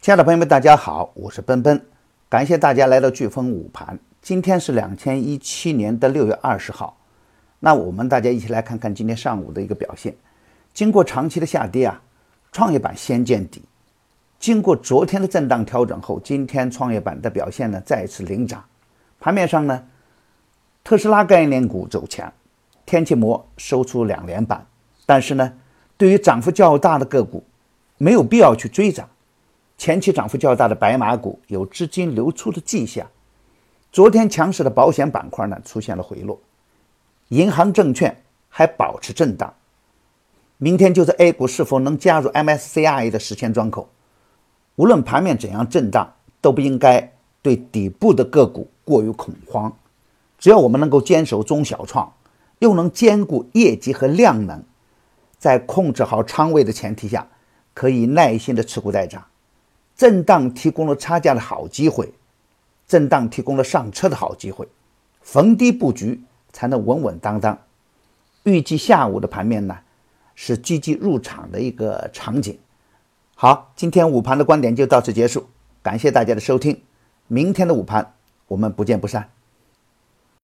亲爱的朋友们，大家好，我是奔奔，感谢大家来到飓风午盘。今天是两千一七年的六月二十号，那我们大家一起来看看今天上午的一个表现。经过长期的下跌啊，创业板先见底。经过昨天的震荡调整后，今天创业板的表现呢再次领涨。盘面上呢，特斯拉概念股走强，天气膜收出两连板。但是呢，对于涨幅较大的个股，没有必要去追涨。前期涨幅较大的白马股有资金流出的迹象，昨天强势的保险板块呢出现了回落，银行证券还保持震荡。明天就是 A 股是否能加入 MSCI 的时间窗口。无论盘面怎样震荡，都不应该对底部的个股过于恐慌。只要我们能够坚守中小创，又能兼顾业绩和量能，在控制好仓位的前提下，可以耐心的持股待涨。震荡提供了差价的好机会，震荡提供了上车的好机会，逢低布局才能稳稳当当。预计下午的盘面呢，是积极入场的一个场景。好，今天午盘的观点就到此结束，感谢大家的收听，明天的午盘我们不见不散。